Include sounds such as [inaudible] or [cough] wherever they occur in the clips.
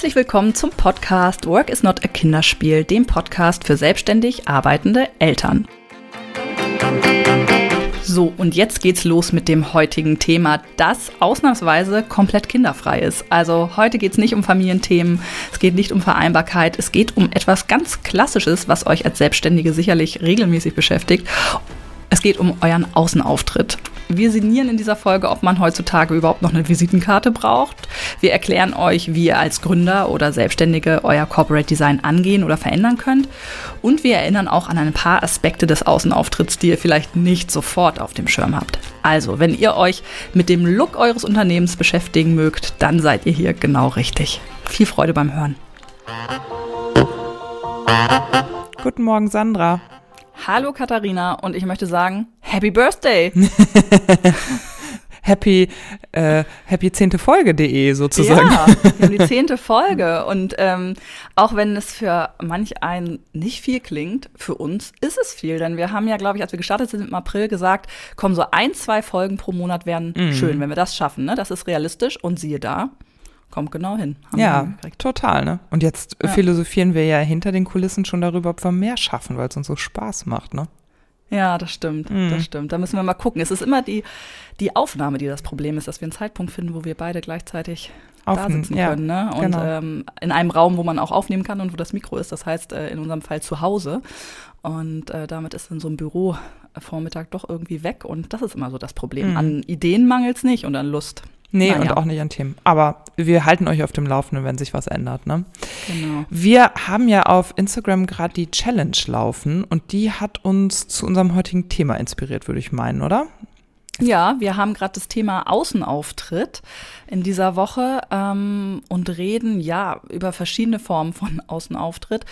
Herzlich willkommen zum Podcast Work is not a Kinderspiel, dem Podcast für selbstständig arbeitende Eltern. So, und jetzt geht's los mit dem heutigen Thema, das ausnahmsweise komplett kinderfrei ist. Also heute geht's nicht um Familienthemen, es geht nicht um Vereinbarkeit, es geht um etwas ganz Klassisches, was euch als Selbstständige sicherlich regelmäßig beschäftigt. Es geht um euren Außenauftritt. Wir sinnieren in dieser Folge, ob man heutzutage überhaupt noch eine Visitenkarte braucht. Wir erklären euch, wie ihr als Gründer oder Selbstständige euer Corporate Design angehen oder verändern könnt. Und wir erinnern auch an ein paar Aspekte des Außenauftritts, die ihr vielleicht nicht sofort auf dem Schirm habt. Also, wenn ihr euch mit dem Look eures Unternehmens beschäftigen mögt, dann seid ihr hier genau richtig. Viel Freude beim Hören. Guten Morgen, Sandra. Hallo Katharina und ich möchte sagen, Happy Birthday! [laughs] happy, äh, happy zehnte Folge.de sozusagen. Ja, [laughs] wir haben die zehnte Folge und ähm, auch wenn es für manch einen nicht viel klingt, für uns ist es viel, denn wir haben ja, glaube ich, als wir gestartet sind im April gesagt, kommen so ein, zwei Folgen pro Monat wären mhm. schön, wenn wir das schaffen. Ne? Das ist realistisch und siehe da, kommt genau hin. ja, total. Ne? Und jetzt ja. philosophieren wir ja hinter den Kulissen schon darüber, ob wir mehr schaffen, weil es uns so Spaß macht. Ne? Ja, das stimmt, mhm. das stimmt. Da müssen wir mal gucken. Es ist immer die, die Aufnahme, die das Problem ist, dass wir einen Zeitpunkt finden, wo wir beide gleichzeitig Auf, da sitzen ja, können. Ne? Und genau. ähm, in einem Raum, wo man auch aufnehmen kann und wo das Mikro ist. Das heißt, äh, in unserem Fall zu Hause. Und äh, damit ist dann so ein Büro Vormittag doch irgendwie weg. Und das ist immer so das Problem. Mhm. An Ideen mangelt es nicht und an Lust. Nee, naja. und auch nicht an Themen. Aber wir halten euch auf dem Laufenden, wenn sich was ändert. Ne? Genau. Wir haben ja auf Instagram gerade die Challenge laufen und die hat uns zu unserem heutigen Thema inspiriert, würde ich meinen, oder? Ja, wir haben gerade das Thema Außenauftritt in dieser Woche ähm, und reden ja über verschiedene Formen von Außenauftritt.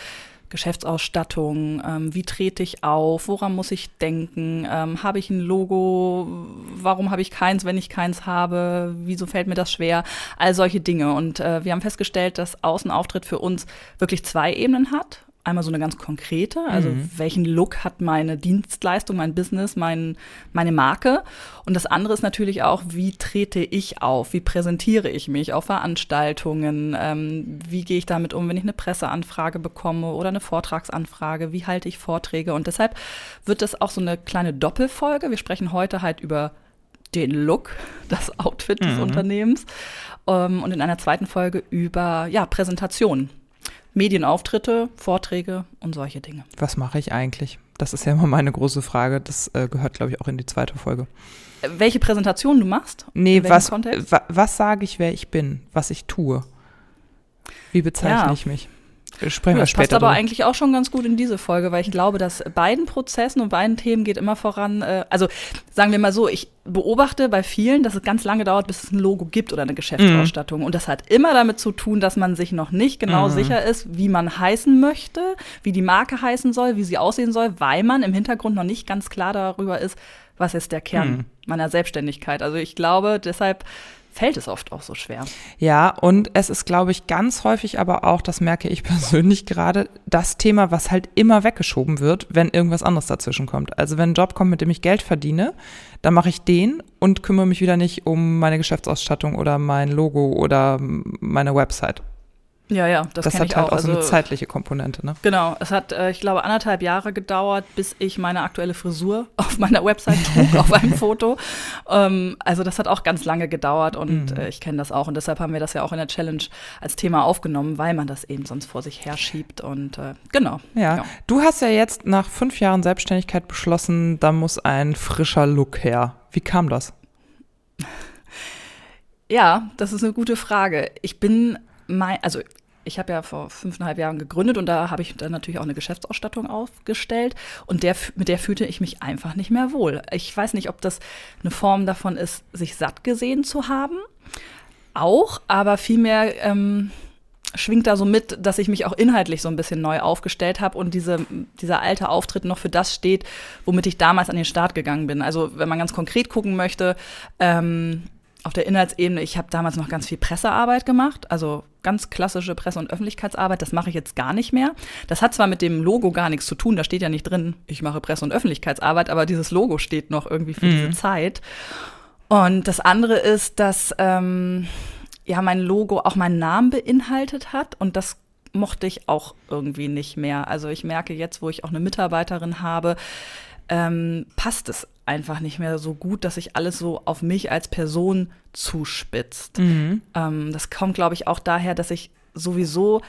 Geschäftsausstattung, ähm, wie trete ich auf, woran muss ich denken, ähm, habe ich ein Logo, warum habe ich keins, wenn ich keins habe, wieso fällt mir das schwer, all solche Dinge. Und äh, wir haben festgestellt, dass Außenauftritt für uns wirklich zwei Ebenen hat einmal so eine ganz konkrete, also mhm. welchen Look hat meine Dienstleistung, mein Business, mein, meine Marke. Und das andere ist natürlich auch, wie trete ich auf, wie präsentiere ich mich auf Veranstaltungen, ähm, wie gehe ich damit um, wenn ich eine Presseanfrage bekomme oder eine Vortragsanfrage, wie halte ich Vorträge. Und deshalb wird das auch so eine kleine Doppelfolge. Wir sprechen heute halt über den Look, [laughs] das Outfit des mhm. Unternehmens. Ähm, und in einer zweiten Folge über ja, Präsentation. Medienauftritte, Vorträge und solche Dinge. Was mache ich eigentlich? Das ist ja immer meine große Frage. Das äh, gehört, glaube ich, auch in die zweite Folge. Welche Präsentation du machst? Nee, was, wa was sage ich, wer ich bin, was ich tue? Wie bezeichne ja. ich mich? Sprechen ja, wir später. Das passt aber drin. eigentlich auch schon ganz gut in diese Folge, weil ich glaube, dass beiden Prozessen und beiden Themen geht immer voran. Äh, also sagen wir mal so, ich beobachte bei vielen, dass es ganz lange dauert, bis es ein Logo gibt oder eine Geschäftsausstattung. Mhm. Und das hat immer damit zu tun, dass man sich noch nicht genau mhm. sicher ist, wie man heißen möchte, wie die Marke heißen soll, wie sie aussehen soll, weil man im Hintergrund noch nicht ganz klar darüber ist, was ist der Kern mhm. meiner Selbstständigkeit. Also ich glaube, deshalb fällt es oft auch so schwer. Ja, und es ist, glaube ich, ganz häufig aber auch, das merke ich [laughs] persönlich gerade, das Thema, was halt immer weggeschoben wird, wenn irgendwas anderes dazwischen kommt. Also wenn ein Job kommt, mit dem ich Geld verdiene, dann mache ich den und kümmere mich wieder nicht um meine Geschäftsausstattung oder mein Logo oder meine Website. Ja, ja, das, das hat halt auch, auch so eine also zeitliche Komponente, ne? Genau, es hat, äh, ich glaube, anderthalb Jahre gedauert, bis ich meine aktuelle Frisur [laughs] auf meiner Website trug, auf einem [laughs] Foto. Ähm, also das hat auch ganz lange gedauert und mhm. äh, ich kenne das auch und deshalb haben wir das ja auch in der Challenge als Thema aufgenommen, weil man das eben sonst vor sich herschiebt und äh, genau. Ja. ja, du hast ja jetzt nach fünf Jahren Selbstständigkeit beschlossen, da muss ein frischer Look her. Wie kam das? [laughs] Ja, das ist eine gute Frage. Ich bin mein, also ich habe ja vor fünfeinhalb Jahren gegründet und da habe ich dann natürlich auch eine Geschäftsausstattung aufgestellt und der, mit der fühlte ich mich einfach nicht mehr wohl. Ich weiß nicht, ob das eine Form davon ist, sich satt gesehen zu haben. Auch, aber vielmehr ähm, schwingt da so mit, dass ich mich auch inhaltlich so ein bisschen neu aufgestellt habe und diese, dieser alte Auftritt noch für das steht, womit ich damals an den Start gegangen bin. Also wenn man ganz konkret gucken möchte, ähm, auf der Inhaltsebene, ich habe damals noch ganz viel Pressearbeit gemacht, also ganz klassische Presse- und Öffentlichkeitsarbeit, das mache ich jetzt gar nicht mehr. Das hat zwar mit dem Logo gar nichts zu tun, da steht ja nicht drin, ich mache Presse- und Öffentlichkeitsarbeit, aber dieses Logo steht noch irgendwie für mhm. diese Zeit. Und das andere ist, dass ähm, ja mein Logo auch meinen Namen beinhaltet hat und das mochte ich auch irgendwie nicht mehr. Also ich merke jetzt, wo ich auch eine Mitarbeiterin habe, ähm, passt es einfach nicht mehr so gut, dass sich alles so auf mich als Person zuspitzt. Mhm. Ähm, das kommt, glaube ich, auch daher, dass ich sowieso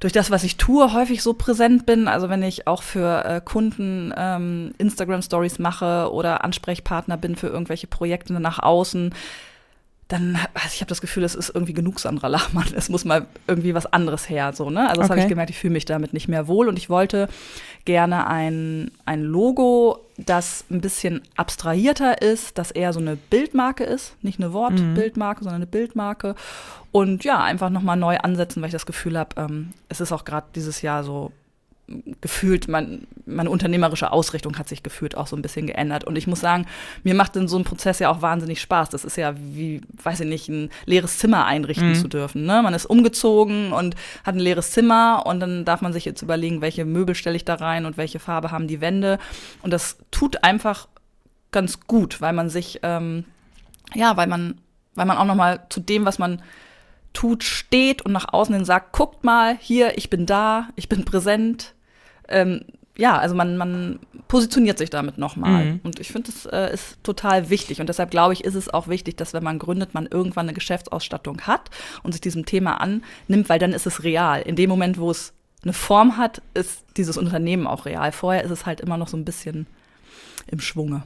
durch das, was ich tue, häufig so präsent bin. Also wenn ich auch für äh, Kunden ähm, Instagram-Stories mache oder Ansprechpartner bin für irgendwelche Projekte nach außen, dann, also ich habe das Gefühl, es ist irgendwie genug Sandra Lachmann. Es muss mal irgendwie was anderes her, so, ne? Also das okay. habe ich gemerkt, ich fühle mich damit nicht mehr wohl und ich wollte gerne ein, ein Logo, das ein bisschen abstrahierter ist, das eher so eine Bildmarke ist, nicht eine Wortbildmarke, mhm. sondern eine Bildmarke. Und ja, einfach nochmal neu ansetzen, weil ich das Gefühl habe, ähm, es ist auch gerade dieses Jahr so gefühlt, mein, meine unternehmerische Ausrichtung hat sich gefühlt auch so ein bisschen geändert. Und ich muss sagen, mir macht in so einem Prozess ja auch wahnsinnig Spaß. Das ist ja wie, weiß ich nicht, ein leeres Zimmer einrichten mhm. zu dürfen. Ne? Man ist umgezogen und hat ein leeres Zimmer und dann darf man sich jetzt überlegen, welche Möbel stelle ich da rein und welche Farbe haben die Wände. Und das tut einfach ganz gut, weil man sich, ähm, ja, weil man, weil man auch noch mal zu dem, was man tut, steht und nach außen hin sagt, guckt mal, hier, ich bin da, ich bin präsent, ähm, ja, also man, man positioniert sich damit nochmal. Mhm. Und ich finde, das äh, ist total wichtig. Und deshalb glaube ich, ist es auch wichtig, dass wenn man gründet, man irgendwann eine Geschäftsausstattung hat und sich diesem Thema annimmt, weil dann ist es real. In dem Moment, wo es eine Form hat, ist dieses Unternehmen auch real. Vorher ist es halt immer noch so ein bisschen im Schwunge.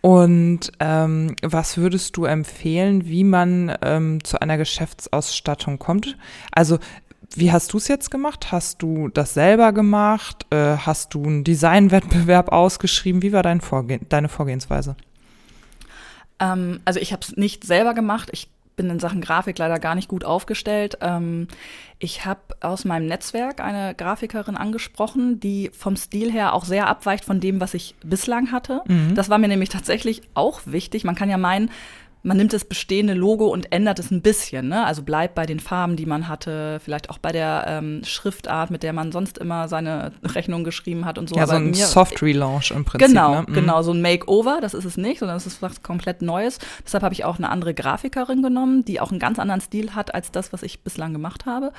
Und ähm, was würdest du empfehlen, wie man ähm, zu einer Geschäftsausstattung kommt? Also wie hast du es jetzt gemacht? Hast du das selber gemacht? Äh, hast du einen Designwettbewerb ausgeschrieben? Wie war dein Vorgehen, deine Vorgehensweise? Ähm, also ich habe es nicht selber gemacht. Ich bin in Sachen Grafik leider gar nicht gut aufgestellt. Ähm, ich habe aus meinem Netzwerk eine Grafikerin angesprochen, die vom Stil her auch sehr abweicht von dem, was ich bislang hatte. Mhm. Das war mir nämlich tatsächlich auch wichtig. Man kann ja meinen, man nimmt das bestehende Logo und ändert es ein bisschen. Ne? Also bleibt bei den Farben, die man hatte, vielleicht auch bei der ähm, Schriftart, mit der man sonst immer seine [laughs] Rechnung geschrieben hat und so. Ja, Aber so ein Soft-Relaunch im Prinzip. Genau, ne? mhm. genau, so ein Makeover, das ist es nicht, sondern es ist was komplett Neues. Deshalb habe ich auch eine andere Grafikerin genommen, die auch einen ganz anderen Stil hat als das, was ich bislang gemacht habe.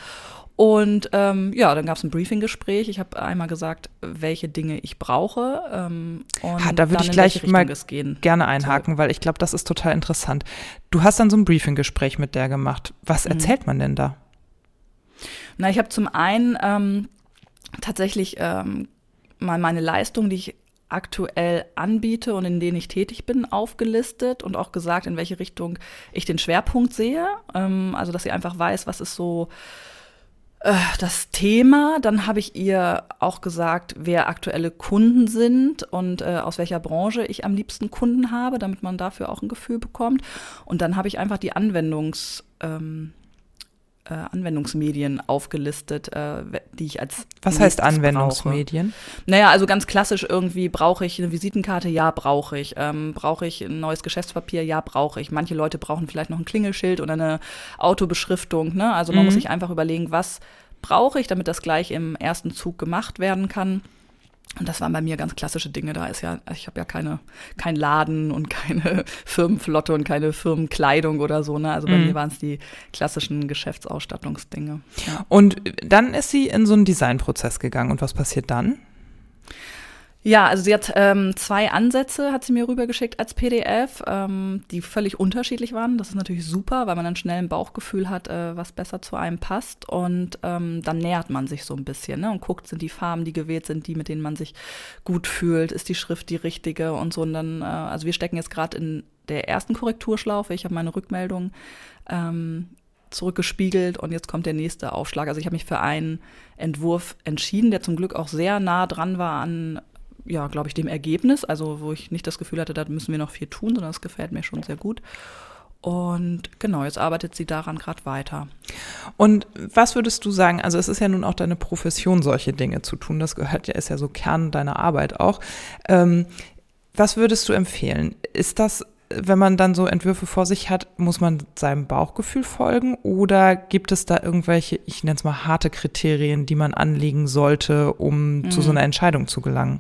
Und ähm, ja, dann gab es ein Briefinggespräch. Ich habe einmal gesagt, welche Dinge ich brauche. Ähm, und ha, da würde ich gleich mal gerne einhaken, weil ich glaube, das ist total interessant. Du hast dann so ein Briefinggespräch mit der gemacht. Was mhm. erzählt man denn da? Na, ich habe zum einen ähm, tatsächlich ähm, mal meine Leistung, die ich aktuell anbiete und in denen ich tätig bin, aufgelistet und auch gesagt, in welche Richtung ich den Schwerpunkt sehe. Ähm, also, dass sie einfach weiß, was ist so äh, das Thema. Dann habe ich ihr auch gesagt, wer aktuelle Kunden sind und äh, aus welcher Branche ich am liebsten Kunden habe, damit man dafür auch ein Gefühl bekommt. Und dann habe ich einfach die Anwendungs, ähm, äh, Anwendungsmedien aufgelistet, äh, die ich als. Was heißt Anwendungsmedien? Brauche. Naja, also ganz klassisch irgendwie, brauche ich eine Visitenkarte? Ja, brauche ich. Ähm, brauche ich ein neues Geschäftspapier? Ja, brauche ich. Manche Leute brauchen vielleicht noch ein Klingelschild oder eine Autobeschriftung. Ne? Also man mhm. muss sich einfach überlegen, was brauche ich, damit das gleich im ersten Zug gemacht werden kann. Und das waren bei mir ganz klassische Dinge. Da ist ja, ich habe ja keine, kein Laden und keine [laughs] Firmenflotte und keine Firmenkleidung oder so. Ne? Also bei mhm. mir waren es die klassischen Geschäftsausstattungsdinge. Ja. Und dann ist sie in so einen Designprozess gegangen. Und was passiert dann? Ja, also sie hat ähm, zwei Ansätze, hat sie mir rübergeschickt als PDF, ähm, die völlig unterschiedlich waren. Das ist natürlich super, weil man dann schnell ein Bauchgefühl hat, äh, was besser zu einem passt. Und ähm, dann nähert man sich so ein bisschen ne, und guckt, sind die Farben, die gewählt sind, die, mit denen man sich gut fühlt, ist die Schrift die richtige und so. Und dann, äh, also wir stecken jetzt gerade in der ersten Korrekturschlaufe. Ich habe meine Rückmeldung ähm, zurückgespiegelt und jetzt kommt der nächste Aufschlag. Also ich habe mich für einen Entwurf entschieden, der zum Glück auch sehr nah dran war an ja, glaube ich, dem Ergebnis. Also, wo ich nicht das Gefühl hatte, da müssen wir noch viel tun, sondern es gefällt mir schon sehr gut. Und genau, jetzt arbeitet sie daran gerade weiter. Und was würdest du sagen? Also, es ist ja nun auch deine Profession, solche Dinge zu tun. Das gehört ja, ist ja so Kern deiner Arbeit auch. Ähm, was würdest du empfehlen? Ist das wenn man dann so Entwürfe vor sich hat, muss man seinem Bauchgefühl folgen oder gibt es da irgendwelche, ich nenne es mal harte Kriterien, die man anlegen sollte, um mhm. zu so einer Entscheidung zu gelangen?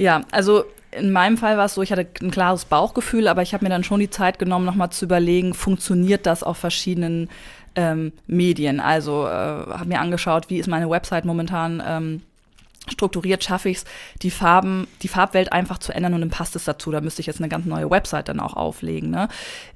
Ja, also in meinem Fall war es so, ich hatte ein klares Bauchgefühl, aber ich habe mir dann schon die Zeit genommen, nochmal zu überlegen, funktioniert das auf verschiedenen ähm, Medien? Also äh, habe mir angeschaut, wie ist meine Website momentan ähm, strukturiert schaffe ich es, die Farben, die Farbwelt einfach zu ändern und dann passt es dazu. Da müsste ich jetzt eine ganz neue Website dann auch auflegen. Ne?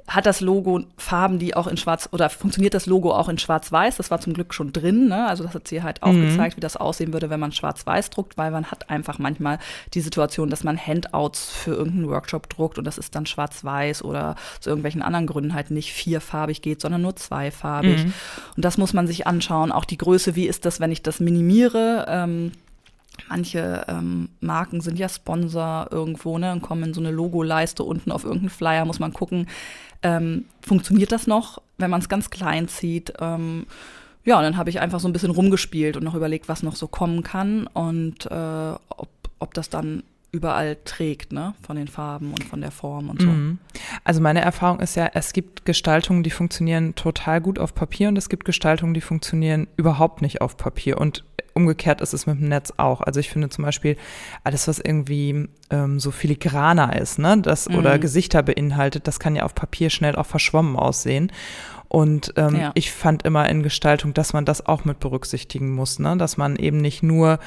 Hat das Logo Farben, die auch in Schwarz oder funktioniert das Logo auch in Schwarz-Weiß? Das war zum Glück schon drin. Ne? Also das hat sie halt auch mhm. gezeigt, wie das aussehen würde, wenn man Schwarz-Weiß druckt, weil man hat einfach manchmal die Situation, dass man Handouts für irgendeinen Workshop druckt und das ist dann Schwarz-Weiß oder zu irgendwelchen anderen Gründen halt nicht vierfarbig geht, sondern nur zweifarbig. Mhm. Und das muss man sich anschauen. Auch die Größe, wie ist das, wenn ich das minimiere? Ähm, Manche ähm, Marken sind ja Sponsor irgendwo, ne, und kommen in so eine Logoleiste unten auf irgendeinen Flyer, muss man gucken, ähm, funktioniert das noch, wenn man es ganz klein zieht. Ähm, ja, und dann habe ich einfach so ein bisschen rumgespielt und noch überlegt, was noch so kommen kann und äh, ob, ob das dann überall trägt, ne, von den Farben und von der Form und so. Mhm. Also meine Erfahrung ist ja, es gibt Gestaltungen, die funktionieren total gut auf Papier und es gibt Gestaltungen, die funktionieren überhaupt nicht auf Papier und umgekehrt ist es mit dem Netz auch. Also ich finde zum Beispiel alles, was irgendwie ähm, so filigraner ist, ne, das mhm. oder Gesichter beinhaltet, das kann ja auf Papier schnell auch verschwommen aussehen. Und ähm, ja. ich fand immer in Gestaltung, dass man das auch mit berücksichtigen muss, ne? dass man eben nicht nur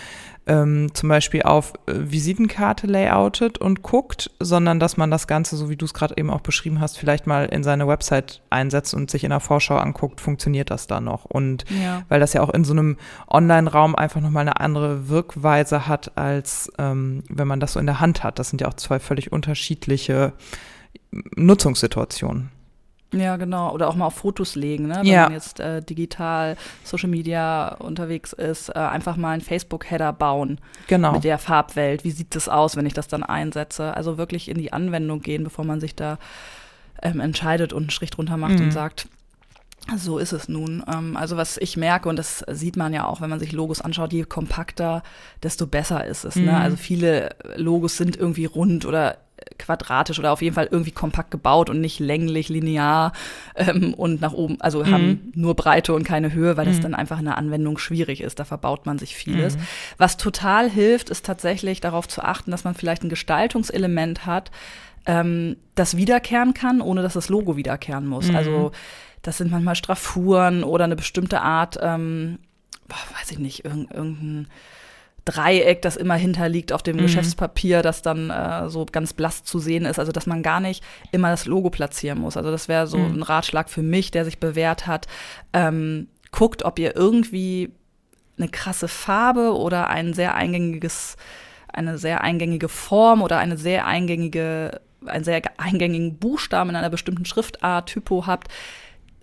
ähm, zum Beispiel auf äh, Visitenkarte layoutet und guckt, sondern dass man das Ganze, so wie du es gerade eben auch beschrieben hast, vielleicht mal in seine Website einsetzt und sich in der Vorschau anguckt, funktioniert das da noch? Und ja. weil das ja auch in so einem Online-Raum einfach nochmal eine andere Wirkweise hat, als ähm, wenn man das so in der Hand hat. Das sind ja auch zwei völlig unterschiedliche Nutzungssituationen. Ja, genau. Oder auch mal auf Fotos legen, ne? wenn ja. man jetzt äh, digital, Social Media unterwegs ist, äh, einfach mal einen Facebook-Header bauen genau. mit der Farbwelt. Wie sieht das aus, wenn ich das dann einsetze? Also wirklich in die Anwendung gehen, bevor man sich da ähm, entscheidet und einen Strich drunter macht mhm. und sagt, so ist es nun. Ähm, also was ich merke, und das sieht man ja auch, wenn man sich Logos anschaut, je kompakter, desto besser ist es. Ne? Mhm. Ne? Also viele Logos sind irgendwie rund oder quadratisch oder auf jeden Fall irgendwie kompakt gebaut und nicht länglich, linear ähm, und nach oben, also mhm. haben nur Breite und keine Höhe, weil mhm. das dann einfach in der Anwendung schwierig ist. Da verbaut man sich vieles. Mhm. Was total hilft, ist tatsächlich darauf zu achten, dass man vielleicht ein Gestaltungselement hat, ähm, das wiederkehren kann, ohne dass das Logo wiederkehren muss. Also mhm. das sind manchmal Straffuren oder eine bestimmte Art, ähm, weiß ich nicht, irgendein Dreieck, das immer hinterliegt auf dem mhm. Geschäftspapier, das dann äh, so ganz blass zu sehen ist. Also dass man gar nicht immer das Logo platzieren muss. Also das wäre so mhm. ein Ratschlag für mich, der sich bewährt hat. Ähm, guckt, ob ihr irgendwie eine krasse Farbe oder ein sehr eingängiges, eine sehr eingängige Form oder eine sehr eingängige, einen sehr eingängigen Buchstaben in einer bestimmten Schriftart, Typo habt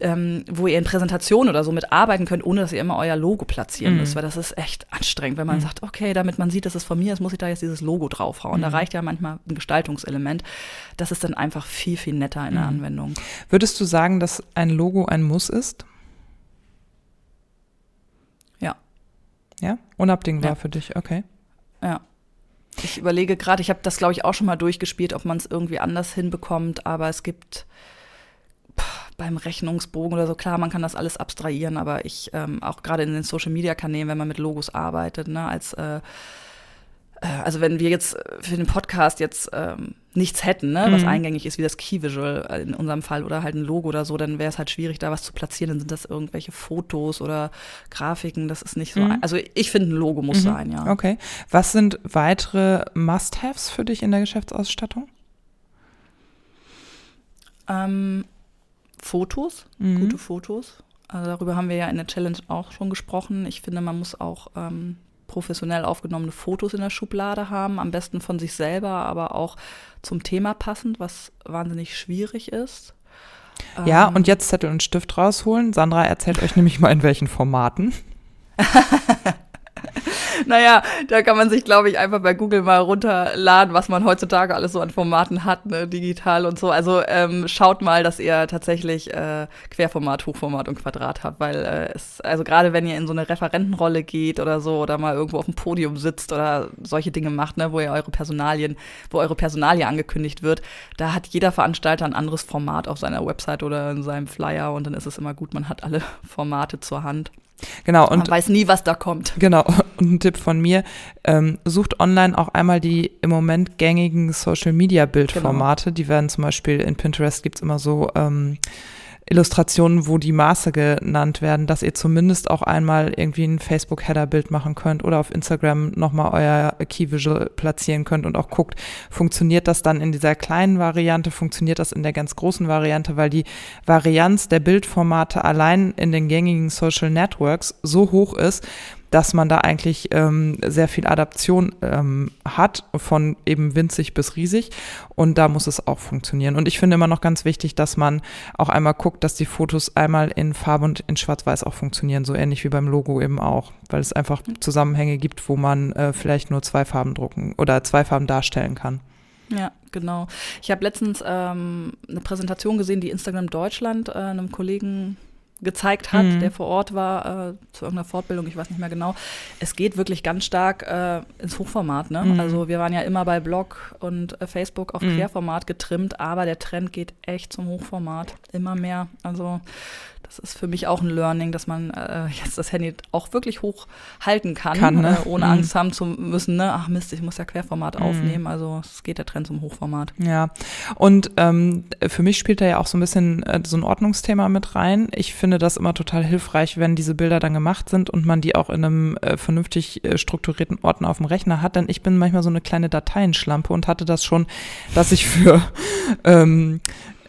ähm, wo ihr in Präsentationen oder so mitarbeiten könnt, ohne dass ihr immer euer Logo platzieren mhm. müsst, weil das ist echt anstrengend, wenn man mhm. sagt, okay, damit man sieht, dass es von mir ist, muss ich da jetzt dieses Logo draufhauen. Mhm. Da reicht ja manchmal ein Gestaltungselement. Das ist dann einfach viel, viel netter in der mhm. Anwendung. Würdest du sagen, dass ein Logo ein Muss ist? Ja. Ja? Unabdingbar ja. für dich, okay. Ja. Ich überlege gerade, ich habe das, glaube ich, auch schon mal durchgespielt, ob man es irgendwie anders hinbekommt, aber es gibt beim Rechnungsbogen oder so. Klar, man kann das alles abstrahieren, aber ich ähm, auch gerade in den Social Media Kanälen, wenn man mit Logos arbeitet, ne, als äh, äh, also wenn wir jetzt für den Podcast jetzt ähm, nichts hätten, ne, was mhm. eingängig ist, wie das Key Visual in unserem Fall oder halt ein Logo oder so, dann wäre es halt schwierig, da was zu platzieren. Dann sind das irgendwelche Fotos oder Grafiken. Das ist nicht so. Mhm. Ein, also ich finde, ein Logo muss mhm. sein, ja. Okay. Was sind weitere Must-Haves für dich in der Geschäftsausstattung? Ähm, Fotos, mhm. gute Fotos. Also darüber haben wir ja in der Challenge auch schon gesprochen. Ich finde, man muss auch ähm, professionell aufgenommene Fotos in der Schublade haben, am besten von sich selber, aber auch zum Thema passend, was wahnsinnig schwierig ist. Ja, ähm, und jetzt Zettel und Stift rausholen. Sandra erzählt euch nämlich mal, in welchen Formaten. [laughs] [laughs] naja, da kann man sich, glaube ich, einfach bei Google mal runterladen, was man heutzutage alles so an Formaten hat, ne, digital und so. Also ähm, schaut mal, dass ihr tatsächlich äh, Querformat, Hochformat und Quadrat habt, weil äh, es, also gerade wenn ihr in so eine Referentenrolle geht oder so oder mal irgendwo auf dem Podium sitzt oder solche Dinge macht, ne, wo ihr eure Personalien, wo eure Personalie angekündigt wird, da hat jeder Veranstalter ein anderes Format auf seiner Website oder in seinem Flyer und dann ist es immer gut, man hat alle [laughs] Formate zur Hand. Genau. Und Man weiß nie, was da kommt. Genau, [laughs] und ein Tipp von mir, ähm, sucht online auch einmal die im Moment gängigen Social-Media-Bildformate. Genau. Die werden zum Beispiel in Pinterest gibt's immer so ähm, Illustrationen, wo die Maße genannt werden, dass ihr zumindest auch einmal irgendwie ein Facebook-Header-Bild machen könnt oder auf Instagram nochmal euer Key-Visual platzieren könnt und auch guckt, funktioniert das dann in dieser kleinen Variante, funktioniert das in der ganz großen Variante, weil die Varianz der Bildformate allein in den gängigen Social Networks so hoch ist, dass man da eigentlich ähm, sehr viel Adaption ähm, hat, von eben winzig bis riesig. Und da muss es auch funktionieren. Und ich finde immer noch ganz wichtig, dass man auch einmal guckt, dass die Fotos einmal in Farbe und in Schwarz-Weiß auch funktionieren, so ähnlich wie beim Logo eben auch, weil es einfach Zusammenhänge gibt, wo man äh, vielleicht nur zwei Farben drucken oder zwei Farben darstellen kann. Ja, genau. Ich habe letztens ähm, eine Präsentation gesehen, die Instagram Deutschland äh, einem Kollegen gezeigt hat, Mhm. der vor Ort war äh, zu irgendeiner Fortbildung, ich weiß nicht mehr genau. Es geht wirklich ganz stark äh, ins Hochformat. Ne? Mhm. Also wir waren ja immer bei Blog und äh, Facebook auf Mhm. Querformat getrimmt, aber der Trend geht echt zum Hochformat. Immer mehr. Also das ist für mich auch ein Learning, dass man äh, jetzt das Handy auch wirklich hoch halten kann, Kann, ne? äh, ohne Mhm. Angst haben zu müssen, ne? ach Mist, ich muss ja Querformat Mhm. aufnehmen. Also es geht der Trend zum Hochformat. Ja, und ähm, für mich spielt da ja auch so ein bisschen äh, so ein Ordnungsthema mit rein. Ich finde das immer total hilfreich, wenn diese Bilder dann gemacht sind und man die auch in einem äh, vernünftig äh, strukturierten Ordner auf dem Rechner hat. Denn ich bin manchmal so eine kleine Dateienschlampe und hatte das schon, dass ich für [laughs] ähm,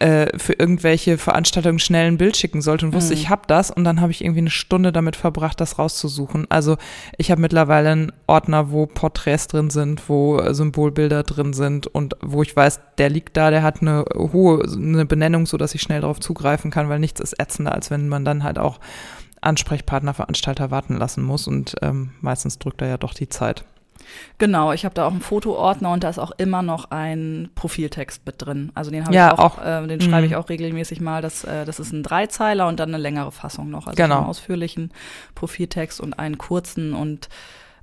äh, für irgendwelche Veranstaltungen schnell ein Bild schicken sollte und wusste, Mhm. ich habe das und dann habe ich irgendwie eine Stunde damit verbracht, das rauszusuchen. Also ich habe mittlerweile einen Ordner, wo Porträts drin sind, wo Symbolbilder drin sind und wo ich weiß, der liegt da, der hat eine hohe eine Benennung, so dass ich schnell darauf zugreifen kann, weil nichts ist ätzender, als wenn man dann halt auch Ansprechpartner, Veranstalter warten lassen muss und ähm, meistens drückt er ja doch die Zeit. Genau, ich habe da auch einen Fotoordner und da ist auch immer noch ein Profiltext mit drin. Also den habe Ja, ich auch, auch. Äh, den schreibe ich Mhm. auch regelmäßig mal. Das, äh, das ist ein Dreizeiler und dann eine längere Fassung noch. Also Genau. einen ausführlichen Profiltext und einen kurzen und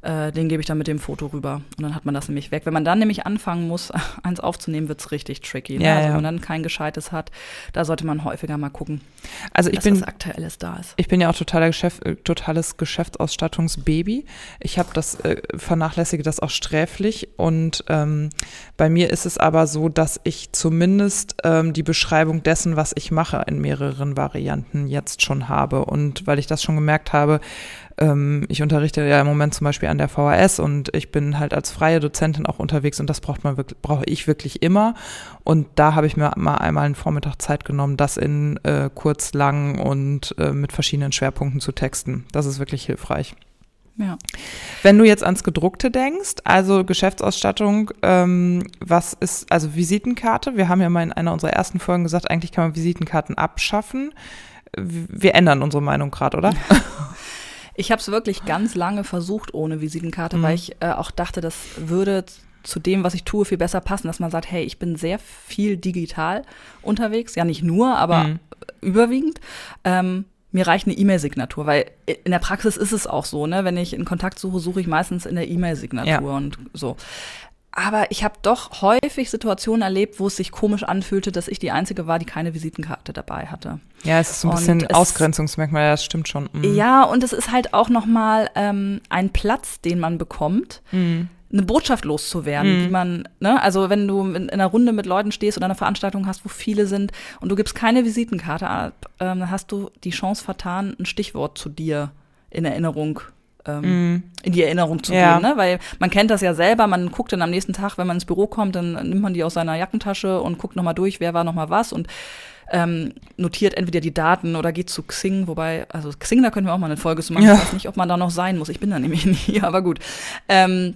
äh, den gebe ich dann mit dem Foto rüber. Und dann hat man das nämlich weg. Wenn man dann nämlich anfangen muss, [laughs] eins aufzunehmen, wird's richtig tricky. Ne? Ja, also ja. wenn man dann kein gescheites hat, da sollte man häufiger mal gucken, Also ich dass bin was Aktuelles da ist. Ich bin ja auch totaler Geschäft, äh, totales Geschäftsausstattungsbaby. Ich habe das, äh, vernachlässige das auch sträflich. Und ähm, bei mir ist es aber so, dass ich zumindest ähm, die Beschreibung dessen, was ich mache, in mehreren Varianten jetzt schon habe. Und weil ich das schon gemerkt habe, ähm, ich unterrichte ja im Moment zum Beispiel an der VHS und ich bin halt als freie Dozentin auch unterwegs und das braucht man wirklich, brauche ich wirklich immer. Und da habe ich mir mal einmal einen Vormittag Zeit genommen, das in äh, kurz, lang und äh, mit verschiedenen Schwerpunkten zu texten. Das ist wirklich hilfreich. Ja. Wenn du jetzt ans Gedruckte denkst, also Geschäftsausstattung, ähm, was ist, also Visitenkarte, wir haben ja mal in einer unserer ersten Folgen gesagt, eigentlich kann man Visitenkarten abschaffen. Wir ändern unsere Meinung gerade, oder? [laughs] Ich habe es wirklich ganz lange versucht ohne Visitenkarte, Mhm. weil ich äh, auch dachte, das würde zu dem, was ich tue, viel besser passen, dass man sagt, hey, ich bin sehr viel digital unterwegs, ja nicht nur, aber Mhm. überwiegend. Ähm, mir reicht eine E-Mail-Signatur, weil in der Praxis ist es auch so, ne? Wenn ich einen Kontakt suche, suche ich meistens in der E-Mail-Signatur Ja. und so. Aber ich habe doch häufig Situationen erlebt, wo es sich komisch anfühlte, dass ich die Einzige war, die keine Visitenkarte dabei hatte. Ja, es ist so ein bisschen es- Ausgrenzungsmerkmal, ja, das stimmt schon. Mhm. Ja, und es ist halt auch noch mal ähm, ein Platz, den man bekommt, Mhm. eine Botschaft loszuwerden, Mhm. die man, ne, also wenn du in, in einer Runde mit Leuten stehst oder eine Veranstaltung hast, wo viele sind und du gibst keine Visitenkarte ab, ähm, dann hast du die Chance vertan, ein Stichwort zu dir in Erinnerung ähm, Mhm. in die Erinnerung zu Ja. geben, ne? Weil man kennt das ja selber, man guckt dann am nächsten Tag, wenn man ins Büro kommt, dann nimmt man die aus seiner Jackentasche und guckt nochmal durch, wer war nochmal was und ähm, notiert entweder die Daten oder geht zu Xing, wobei, also Xing, da können wir auch mal eine Folge zu machen. Ja. Ich weiß nicht, ob man da noch sein muss. Ich bin da nämlich [laughs] nie, aber gut. Ähm,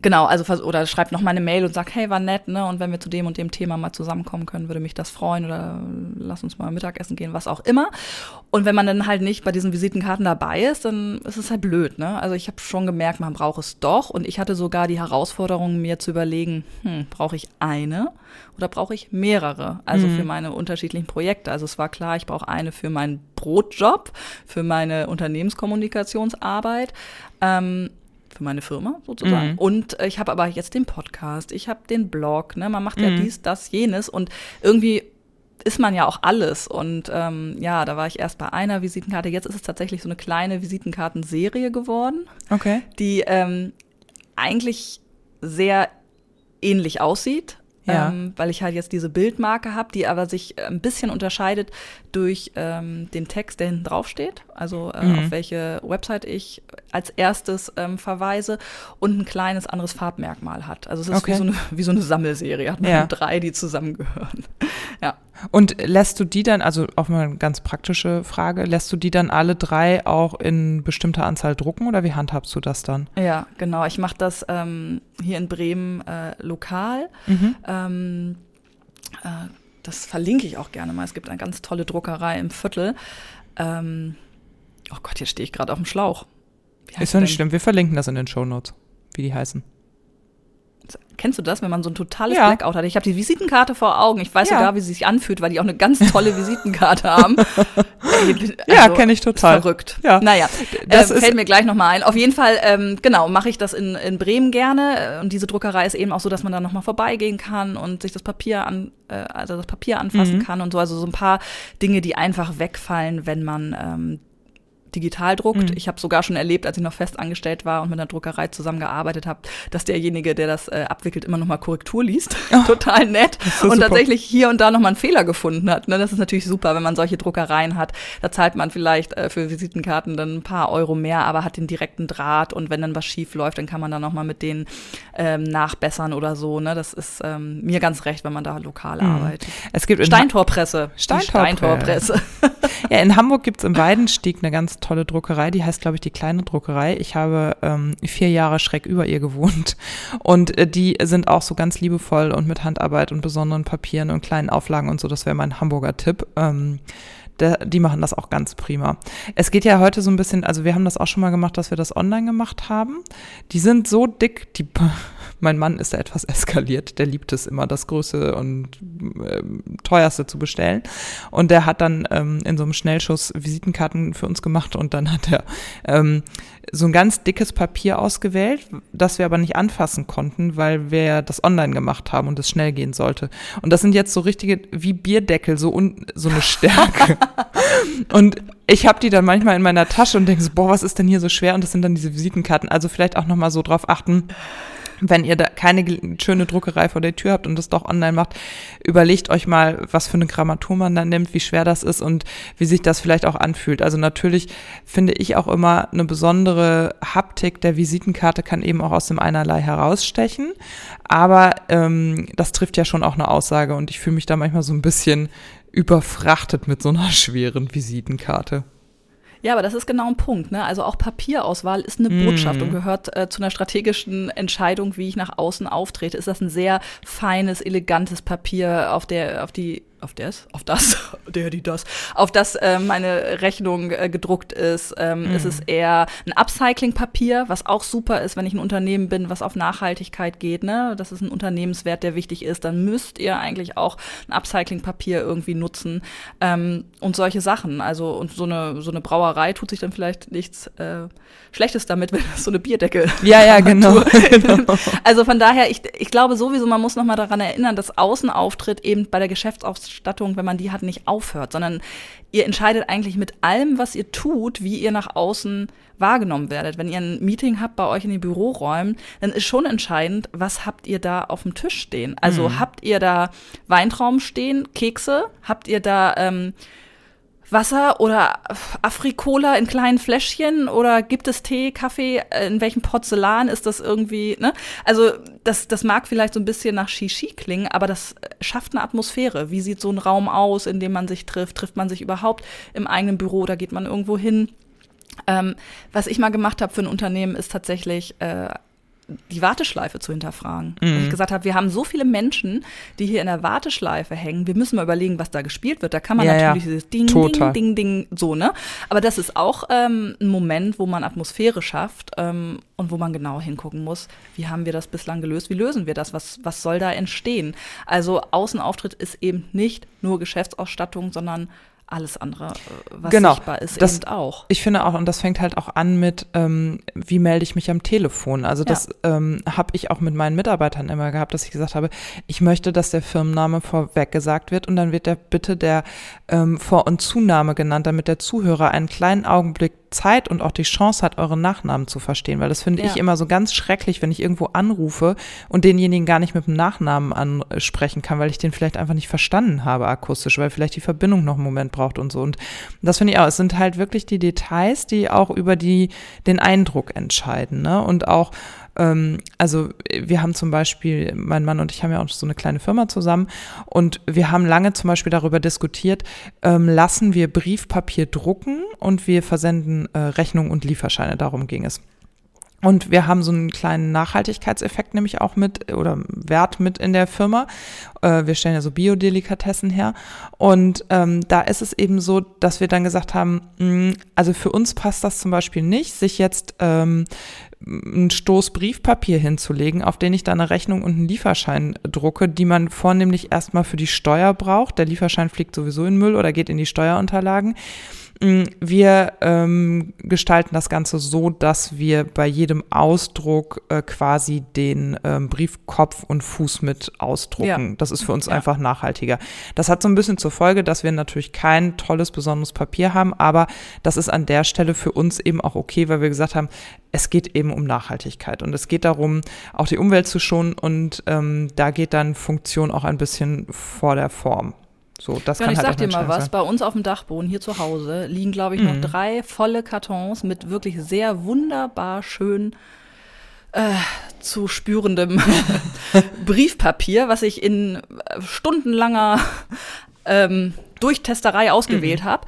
Genau, also oder schreibt noch mal eine Mail und sagt, hey, war nett, ne? Und wenn wir zu dem und dem Thema mal zusammenkommen können, würde mich das freuen oder lass uns mal Mittagessen gehen, was auch immer. Und wenn man dann halt nicht bei diesen Visitenkarten dabei ist, dann ist es halt blöd, ne? Also ich habe schon gemerkt, man braucht es doch. Und ich hatte sogar die Herausforderung, mir zu überlegen, hm, brauche ich eine oder brauche ich mehrere? Also Mhm. für meine unterschiedlichen Projekte. Also es war klar, ich brauche eine für meinen Brotjob, für meine Unternehmenskommunikationsarbeit. Ähm, für meine Firma sozusagen. Mhm. Und äh, ich habe aber jetzt den Podcast, ich habe den Blog, ne? Man macht ja Mhm. dies, das, jenes und irgendwie ist man ja auch alles. Und ähm, ja, da war ich erst bei einer Visitenkarte. Jetzt ist es tatsächlich so eine kleine Visitenkartenserie geworden, Okay. die ähm, eigentlich sehr ähnlich aussieht. Ja. Ähm, weil ich halt jetzt diese Bildmarke habe, die aber sich äh, ein bisschen unterscheidet durch ähm, den Text, der hinten drauf steht, also äh, Mhm. auf welche Website ich als erstes ähm, verweise und ein kleines anderes Farbmerkmal hat. Also es ist Okay. wie, so eine, wie so eine Sammelserie, hat man Ja. drei, die zusammengehören. Ja. Und lässt du die dann, also auch mal eine ganz praktische Frage, lässt du die dann alle drei auch in bestimmter Anzahl drucken oder wie handhabst du das dann? Ja, genau. Ich mache das ähm, hier in Bremen äh, lokal. Mhm. Ähm, äh, das verlinke ich auch gerne mal. Es gibt eine ganz tolle Druckerei im Viertel. Ähm, oh Gott, hier stehe ich gerade auf dem Schlauch. Ist doch nicht schlimm, wir verlinken das in den Shownotes, wie die heißen. Kennst du das, wenn man so ein totales Ja. Blackout hat? Ich habe die Visitenkarte vor Augen. Ich weiß Ja. sogar, wie sie sich anfühlt, weil die auch eine ganz tolle Visitenkarte haben. [laughs] Ey, Ja, kenn ich total. Verrückt. Ja. Naja, Das äh, fällt mir gleich nochmal ein. Auf jeden Fall, ähm, genau, mache ich das in, in Bremen gerne. Und diese Druckerei ist eben auch so, dass man da nochmal vorbeigehen kann und sich das Papier an, äh, also das Papier anfassen Mhm. kann und so. Also so ein paar Dinge, die einfach wegfallen, wenn man ähm, digital druckt. Mhm. Ich habe sogar schon erlebt, als ich noch fest angestellt war und mit einer Druckerei zusammengearbeitet habe, dass derjenige, der das äh, abwickelt, immer noch mal Korrektur liest. [laughs] Total nett. und super. tatsächlich hier und da noch mal einen Fehler gefunden hat. Ne? Das ist natürlich super, wenn man solche Druckereien hat. Da zahlt man vielleicht äh, für Visitenkarten dann ein paar Euro mehr, aber hat den direkten Draht und wenn dann was schief läuft, dann kann man dann noch mal mit denen ähm, nachbessern oder so. Ne? Das ist ähm, mir ganz recht, wenn man da lokal Mhm. arbeitet. Es gibt in, Steintorpresse. Steintorpresse. Steintorpresse. ja, in Hamburg gibt's im Weidenstieg eine ganz tolle Druckerei, die heißt, glaube ich, die kleine Druckerei. Ich habe ähm, vier Jahre schräg über ihr gewohnt. Und äh, die sind auch so ganz liebevoll und mit Handarbeit und besonderen Papieren und kleinen Auflagen und so. Das wäre mein Hamburger Tipp. Ähm, die machen das auch ganz prima. Es geht ja heute so ein bisschen, also wir haben das auch schon mal gemacht, dass wir das online gemacht haben. Die sind so dick, die, [laughs] mein Mann ist da etwas [laughs] eskaliert. Der liebt es immer, das Größte und ähm, teuerste zu bestellen. Und der hat dann ähm, in so einem Schnellschuss Visitenkarten für uns gemacht und dann hat er ähm, so ein ganz dickes Papier ausgewählt, das wir aber nicht anfassen konnten, weil wir das online gemacht haben und es schnell gehen sollte. Und das sind jetzt so richtige, wie Bierdeckel, so, un, so eine Stärke. [laughs] und ich habe die dann manchmal in meiner Tasche und denke so, boah, was ist denn hier so schwer? Und das sind dann diese Visitenkarten. Also vielleicht auch nochmal so drauf achten, wenn ihr da keine schöne Druckerei vor der Tür habt und das doch online macht, überlegt euch mal, was für eine Grammatur man da nimmt, wie schwer das ist und wie sich das vielleicht auch anfühlt. Also natürlich finde ich auch immer eine besondere Haptik der Visitenkarte kann eben auch aus dem Einerlei herausstechen. Aber ähm, das trifft ja schon auch eine Aussage und ich fühle mich da manchmal so ein bisschen überfrachtet mit so einer [laughs] schweren Visitenkarte. Ja, aber das ist genau ein Punkt. Ne? Also auch Papierauswahl ist eine Mm. Botschaft und gehört äh, zu einer strategischen Entscheidung, wie ich nach außen auftrete. Ist das ein sehr feines, elegantes Papier, auf der, auf die, auf das, auf das, [laughs] der, die, das, auf das äh, meine Rechnung äh, gedruckt ist. Ähm, Mm. Ist es eher ein Upcycling-Papier, was auch super ist, wenn ich ein Unternehmen bin, was auf Nachhaltigkeit geht. Ne? Das ist ein Unternehmenswert, der wichtig ist. Dann müsst ihr eigentlich auch ein Upcycling-Papier irgendwie nutzen ähm, und solche Sachen. Also und so eine so eine Brauerei tut sich dann vielleicht nichts äh, Schlechtes damit, [laughs] wenn das so eine Bierdecke. Ja, ja, [laughs] genau. Also von daher, ich, ich glaube sowieso, man muss noch mal daran erinnern, dass Außenauftritt eben bei der Geschäftsausstattung, wenn man die hat, nicht aufhört, sondern ihr entscheidet eigentlich mit allem, was ihr tut, wie ihr nach außen wahrgenommen werdet. Wenn ihr ein Meeting habt bei euch in den Büroräumen, dann ist schon entscheidend, was habt ihr da auf dem Tisch stehen. Also habt ihr da Weintrauben stehen, Kekse, habt ihr da ähm, Wasser oder Afrikola in kleinen Fläschchen oder gibt es Tee, Kaffee, äh, in welchem Porzellan ist das irgendwie, ne? Also das, das mag vielleicht so ein bisschen nach Shishi klingen, aber das äh, schafft eine Atmosphäre. Wie sieht so ein Raum aus, in dem man sich trifft? Trifft man sich überhaupt im eigenen Büro oder geht man irgendwo hin? Ähm, was ich mal gemacht habe für ein Unternehmen, ist tatsächlich äh, die Warteschleife zu hinterfragen. Mhm. Und ich gesagt habe, wir haben so viele Menschen, die hier in der Warteschleife hängen. Wir müssen mal überlegen, was da gespielt wird. Da kann man Ja, ja. natürlich dieses Ding, Total. Ding, Ding, Ding, so, ne? Aber das ist auch ähm, ein Moment, wo man Atmosphäre schafft ähm, und wo man genau hingucken muss, wie haben wir das bislang gelöst, wie lösen wir das, was, was soll da entstehen? Also Außenauftritt ist eben nicht nur Geschäftsausstattung, sondern alles andere, äh, was Genau, sichtbar ist, das- auch. Ich finde auch, und das fängt halt auch an mit, ähm, wie melde ich mich am Telefon. Also das ähm, habe ich auch mit meinen Mitarbeitern immer gehabt, dass ich gesagt habe, ich möchte, dass der Firmenname vorweg gesagt wird und dann wird der bitte der ähm, Vor- und Zunahme genannt, damit der Zuhörer einen kleinen Augenblick Zeit und auch die Chance hat, euren Nachnamen zu verstehen. Weil das finde Ja. ich immer so ganz schrecklich, wenn ich irgendwo anrufe und denjenigen gar nicht mit dem Nachnamen ansprechen kann, weil ich den vielleicht einfach nicht verstanden habe akustisch, weil vielleicht die Verbindung noch einen Moment braucht und so. Und das finde ich auch. Es sind halt wirklich die Details, die auch über die, den Eindruck entscheiden. Ne? Und auch, ähm, also wir haben zum Beispiel, mein Mann und ich haben ja auch so eine kleine Firma zusammen und wir haben lange zum Beispiel darüber diskutiert, ähm, lassen wir Briefpapier drucken und wir versenden äh, Rechnungen und Lieferscheine. Darum ging es. Und wir haben so einen kleinen Nachhaltigkeitseffekt nämlich auch mit oder Wert mit in der Firma. Äh, wir stellen ja so Biodelikatessen her. Und ähm, da ist es eben so, dass wir dann gesagt haben, mh, also für uns passt das zum Beispiel nicht, sich jetzt ähm, einen Stoß Briefpapier hinzulegen, auf den ich dann eine Rechnung und einen Lieferschein drucke, die man vornehmlich erstmal für die Steuer braucht. Der Lieferschein fliegt sowieso in Müll oder geht in die Steuerunterlagen. Mm, Wir ähm, gestalten das Ganze so, dass wir bei jedem Ausdruck äh, quasi den ähm, Briefkopf und Fuß mit ausdrucken. Ja. Das ist für uns Ja. einfach nachhaltiger. Das hat so ein bisschen zur Folge, dass wir natürlich kein tolles, besonderes Papier haben, aber das ist an der Stelle für uns eben auch okay, weil wir gesagt haben, es geht eben um Nachhaltigkeit und es geht darum, auch die Umwelt zu schonen und ähm, da geht dann Funktion auch ein bisschen vor der Form. So, das Ja, kann ich halt sag dir mal was, sein. bei uns auf dem Dachboden hier zu Hause liegen, glaube ich, Mhm. noch drei volle Kartons mit wirklich sehr wunderbar schön äh, zu spürendem [laughs] Briefpapier, was ich in äh, stundenlanger ähm, Durchtesterei ausgewählt habe,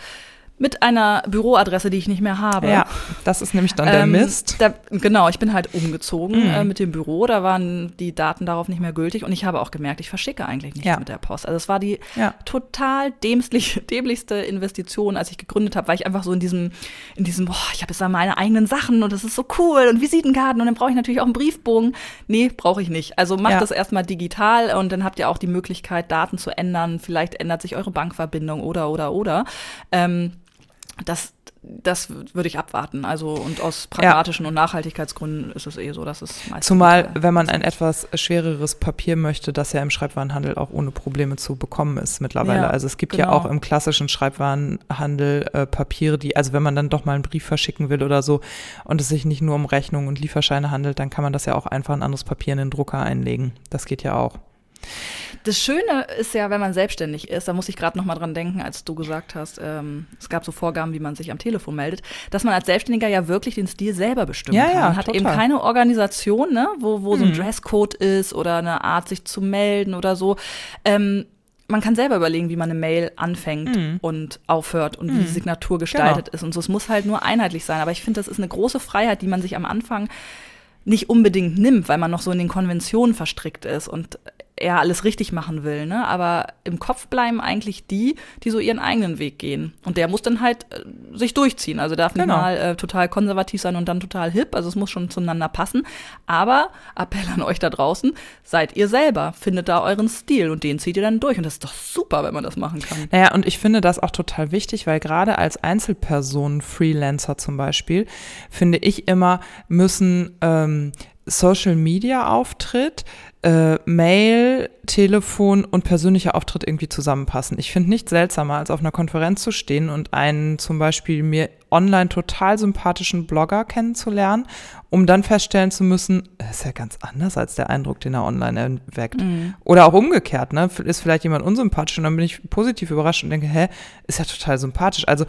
mit einer Büroadresse, die ich nicht mehr habe. Ja, das ist nämlich dann der Ähm, Mist. Da, genau, ich bin halt umgezogen Mhm. äh, mit dem Büro, da waren die Daten darauf nicht mehr gültig und ich habe auch gemerkt, ich verschicke eigentlich nichts Ja. mit der Post. Also es war die Ja. total dämlich, [laughs] dämlichste Investition, als ich gegründet habe, weil ich einfach so in diesem, in diesem, boah, ich habe jetzt da meine eigenen Sachen und das ist so cool und Visitenkarten und dann brauche ich natürlich auch einen Briefbogen. Nee, brauche ich nicht. Also macht Ja. das erstmal digital und dann habt ihr auch die Möglichkeit, Daten zu ändern. Vielleicht ändert sich eure Bankverbindung oder, oder, oder. Ähm, das, das würde ich abwarten. Also und aus pragmatischen und Nachhaltigkeitsgründen ist es eh so, dass es meistens Zumal, wenn man ein etwas schwereres Papier möchte, das ja im Schreibwarenhandel auch ohne Probleme zu bekommen ist mittlerweile. Ja, also es gibt ja genau. auch im klassischen Schreibwarenhandel äh, Papiere, die, also wenn man dann doch mal einen Brief verschicken will oder so und es sich nicht nur um Rechnungen und Lieferscheine handelt, dann kann man das ja auch einfach ein anderes Papier in den Drucker einlegen. Das geht ja auch. Das Schöne ist ja, wenn man selbstständig ist, da muss ich gerade noch mal dran denken, als du gesagt hast, ähm, es gab so Vorgaben, wie man sich am Telefon meldet, dass man als Selbstständiger ja wirklich den Stil selber bestimmen Ja, kann. ja, man hat eben total. keine Organisation, ne, wo, wo so ein Mhm. Dresscode ist oder eine Art, sich zu melden oder so. Ähm, man kann selber überlegen, wie man eine Mail anfängt Mhm. und aufhört und wie die Signatur gestaltet ist. Und so, es muss halt nur einheitlich sein. Aber ich finde, das ist eine große Freiheit, die man sich am Anfang nicht unbedingt nimmt, weil man noch so in den Konventionen verstrickt ist und er alles richtig machen will, ne? Aber im Kopf bleiben eigentlich die, die so ihren eigenen Weg gehen. Und der muss dann halt äh, sich durchziehen. Also darf nicht Genau. mal äh, total konservativ sein und dann total hip. Also es muss schon zueinander passen. Aber Appell an euch da draußen, seid ihr selber, findet da euren Stil und den zieht ihr dann durch. Und das ist doch super, wenn man das machen kann. Naja, und ich finde das auch total wichtig, weil gerade als Einzelperson, Freelancer zum Beispiel, finde ich immer, müssen ähm, Social Media Auftritt, äh, Mail, Telefon und persönlicher Auftritt irgendwie zusammenpassen. Ich finde nichts seltsamer, als auf einer Konferenz zu stehen und einen zum Beispiel mir online total sympathischen Blogger kennenzulernen, um dann feststellen zu müssen, ist ja ganz anders als der Eindruck, den er online erweckt. Oder auch umgekehrt, ne? Ist vielleicht jemand unsympathisch und dann bin ich positiv überrascht und denke, hä, ist ja total sympathisch. Also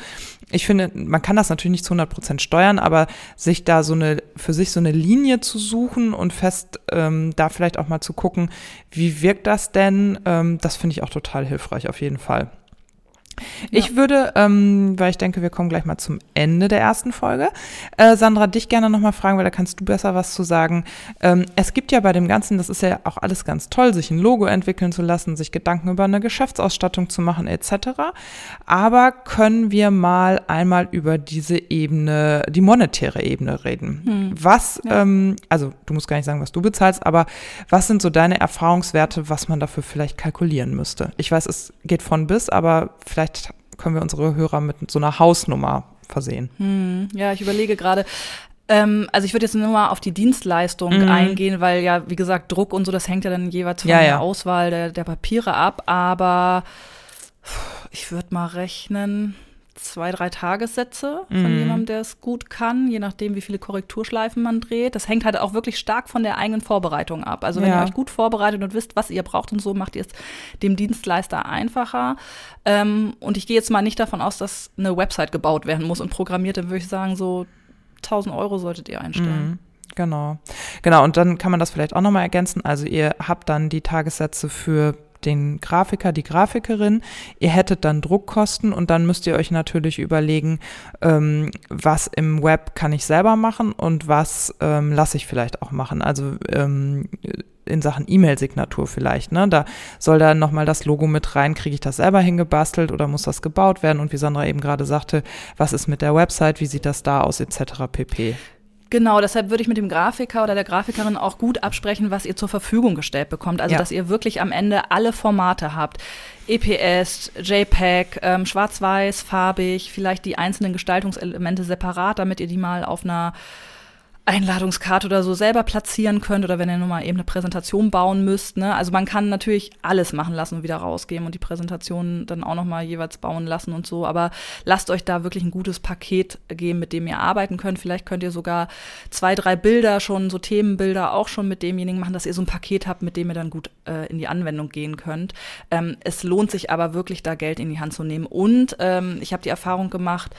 ich finde, man kann das natürlich nicht zu 100 Prozent steuern, aber sich da so eine, für sich so eine Linie zu suchen und fest ähm, da vielleicht auch mal zu gucken, wie wirkt das denn, ähm, das finde ich auch total hilfreich, auf jeden Fall. Ich würde, ähm, weil ich denke, wir kommen gleich mal zum Ende der ersten Folge, äh, Sandra, dich gerne nochmal fragen, weil da kannst du besser was zu sagen. Ähm, es gibt ja bei dem Ganzen, das ist ja auch alles ganz toll, sich ein Logo entwickeln zu lassen, sich Gedanken über eine Geschäftsausstattung zu machen etc. Aber können wir mal einmal über diese Ebene, die monetäre Ebene reden? Was, Ja. ähm, also du musst gar nicht sagen, was du bezahlst, aber was sind so deine Erfahrungswerte, was man dafür vielleicht kalkulieren müsste? Ich weiß, es geht von bis, aber vielleicht können wir unsere Hörer mit so einer Hausnummer versehen. Hm, ja, ich überlege gerade. Ähm, also ich würde jetzt nur mal auf die Dienstleistung mhm. eingehen, weil ja, wie gesagt, Druck und so, das hängt ja dann jeweils von ja, der ja. Auswahl der, der Papiere ab. Aber ich würde mal rechnen zwei, drei Tagessätze von mhm. jemandem, der es gut kann, je nachdem, wie viele Korrekturschleifen man dreht. Das hängt halt auch wirklich stark von der eigenen Vorbereitung ab. Also wenn ja. ihr euch gut vorbereitet und wisst, was ihr braucht und so, macht ihr es dem Dienstleister einfacher. Ähm, und ich gehe jetzt mal nicht davon aus, dass eine Website gebaut werden muss und programmiert, dann würde ich sagen, so 1000 Euro solltet ihr einstellen. Mhm. Genau. Genau, und dann kann man das vielleicht auch nochmal ergänzen. Also ihr habt dann die Tagessätze für den Grafiker, die Grafikerin. Ihr hättet dann Druckkosten und dann müsst ihr euch natürlich überlegen, ähm, was im Web kann ich selber machen und was ähm, lasse ich vielleicht auch machen. Also ähm, in Sachen E-Mail-Signatur vielleicht. Ne? Da soll da nochmal das Logo mit rein. Kriege ich das selber hingebastelt oder muss das gebaut werden? Und wie Sandra eben gerade sagte, was ist mit der Website? Wie sieht das da aus? Etc. pp. Genau, deshalb würde ich mit dem Grafiker oder der Grafikerin auch gut absprechen, was ihr zur Verfügung gestellt bekommt. Also, ja. dass ihr wirklich am Ende alle Formate habt. EPS, JPEG, ähm, schwarz-weiß, farbig, vielleicht die einzelnen Gestaltungselemente separat, damit ihr die mal auf einer Einladungskarte oder so selber platzieren könnt oder wenn ihr nur mal eben eine Präsentation bauen müsst. Ne? Also man kann natürlich alles machen lassen und wieder rausgeben und die Präsentation dann auch noch mal jeweils bauen lassen und so. Aber lasst euch da wirklich ein gutes Paket geben, mit dem ihr arbeiten könnt. Vielleicht könnt ihr sogar zwei, drei Bilder schon, so Themenbilder auch schon mit demjenigen machen, dass ihr so ein Paket habt, mit dem ihr dann gut äh, in die Anwendung gehen könnt. Ähm, es lohnt sich aber wirklich, da Geld in die Hand zu nehmen. Und ähm, ich habe die Erfahrung gemacht,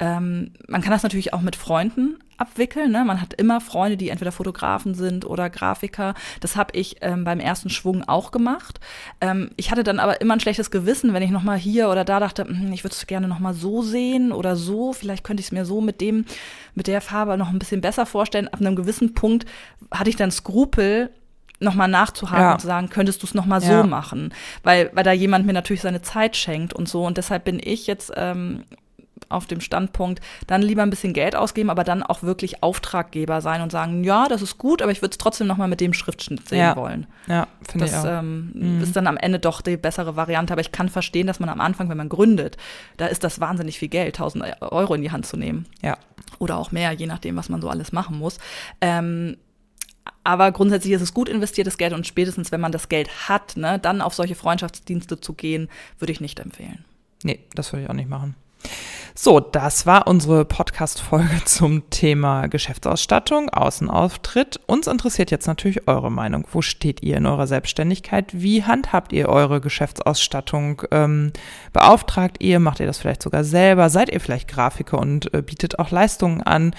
ähm, man kann das natürlich auch mit Freunden abwickeln. Ne? Man hat immer Freunde, die entweder Fotografen sind oder Grafiker. Das habe ich ähm, beim ersten Schwung auch gemacht. Ähm, ich hatte dann aber immer ein schlechtes Gewissen, wenn ich noch mal hier oder da dachte, hm, ich würde es gerne noch mal so sehen oder so. Vielleicht könnte ich es mir so mit dem, mit der Farbe noch ein bisschen besser vorstellen. Ab einem gewissen Punkt hatte ich dann Skrupel, nochmal nachzuhaken ja. und zu sagen, könntest du es nochmal ja. so machen? Weil, weil da jemand mir natürlich seine Zeit schenkt und so. Und deshalb bin ich jetzt ähm, auf dem Standpunkt, dann lieber ein bisschen Geld ausgeben, aber dann auch wirklich Auftraggeber sein und sagen, ja, das ist gut, aber ich würde es trotzdem noch mal mit dem Schriftschnitt sehen ja. wollen. Ja, finde ich auch. Das ähm, mhm. ist dann am Ende doch die bessere Variante, aber ich kann verstehen, dass man am Anfang, wenn man gründet, da ist das wahnsinnig viel Geld, 1000 Euro in die Hand zu nehmen. Ja. Oder auch mehr, je nachdem, was man so alles machen muss. Ähm, aber grundsätzlich ist es gut investiertes Geld und spätestens, wenn man das Geld hat, ne, dann auf solche Freundschaftsdienste zu gehen, würde ich nicht empfehlen. Nee, das würde ich auch nicht machen. So, das war unsere Podcast-Folge [laughs] zum Thema Geschäftsausstattung, Außenauftritt. Uns interessiert jetzt natürlich eure Meinung. Wo steht ihr in eurer Selbstständigkeit? Wie handhabt ihr eure Geschäftsausstattung? Ähm, beauftragt ihr? Macht ihr das vielleicht sogar selber? Seid ihr vielleicht Grafiker und äh, bietet auch Leistungen an?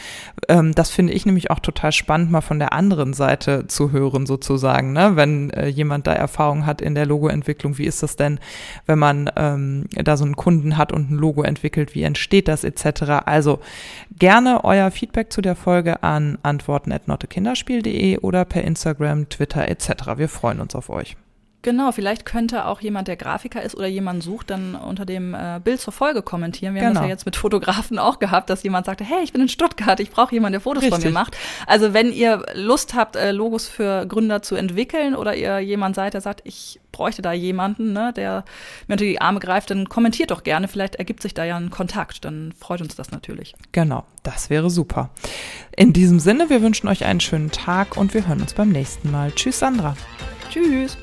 Ähm, das finde ich nämlich auch total spannend, mal von der anderen Seite zu hören, sozusagen. Ne? Wenn äh, jemand da Erfahrung hat in der Logoentwicklung, wie ist das denn, wenn man ähm, da so einen Kunden hat und ein Logo entwickelt? Wie entsteht das etc.? Also gerne euer Feedback zu der Folge an antworten.nottekinderspiel.de oder per Instagram, Twitter etc. Wir freuen uns auf euch. Genau, vielleicht könnte auch jemand, der Grafiker ist oder jemand sucht, dann unter dem äh, Bild zur Folge kommentieren. Wir genau. haben das ja jetzt mit Fotografen auch gehabt, dass jemand sagte, hey, ich bin in Stuttgart, ich brauche jemanden, der Fotos Richtig. von mir macht. Also wenn ihr Lust habt, äh, Logos für Gründer zu entwickeln oder ihr jemand seid, der sagt, ich bräuchte da jemanden, ne, der mir unter die Arme greift, dann kommentiert doch gerne. Vielleicht ergibt sich da ja ein Kontakt. Dann freut uns das natürlich. Genau, das wäre super. In diesem Sinne, wir wünschen euch einen schönen Tag und wir hören uns beim nächsten Mal. Tschüss, Sandra. Tschüss.